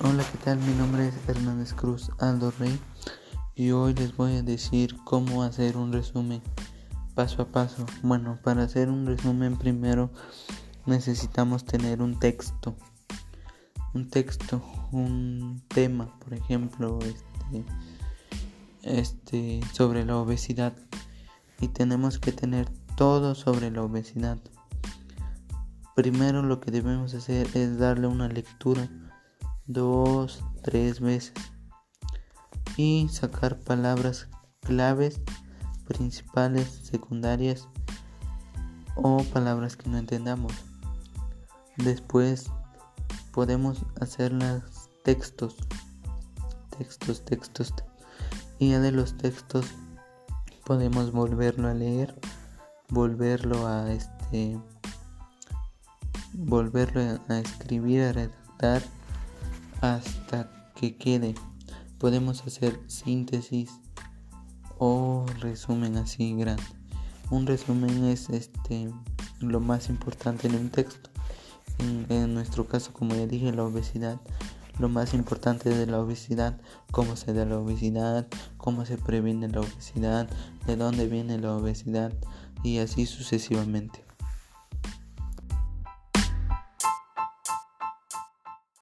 Hola, ¿qué tal? Mi nombre es Hernández Cruz Aldo Rey y hoy les voy a decir cómo hacer un resumen paso a paso. Bueno, para hacer un resumen primero necesitamos tener un texto. Un texto, un tema, por ejemplo, este, este sobre la obesidad. Y tenemos que tener todo sobre la obesidad. Primero lo que debemos hacer es darle una lectura dos, tres veces y sacar palabras claves, principales, secundarias o palabras que no entendamos. Después podemos hacer los textos, textos, textos. Y ya de los textos podemos volverlo a leer, volverlo a este volverlo a escribir, a redactar hasta que quede. Podemos hacer síntesis o resumen así grande. Un resumen es este lo más importante en un texto. En, nuestro caso, como ya dije, la obesidad. Lo más importante de la obesidad, cómo se da la obesidad, cómo se previene la obesidad, de dónde viene la obesidad y así sucesivamente.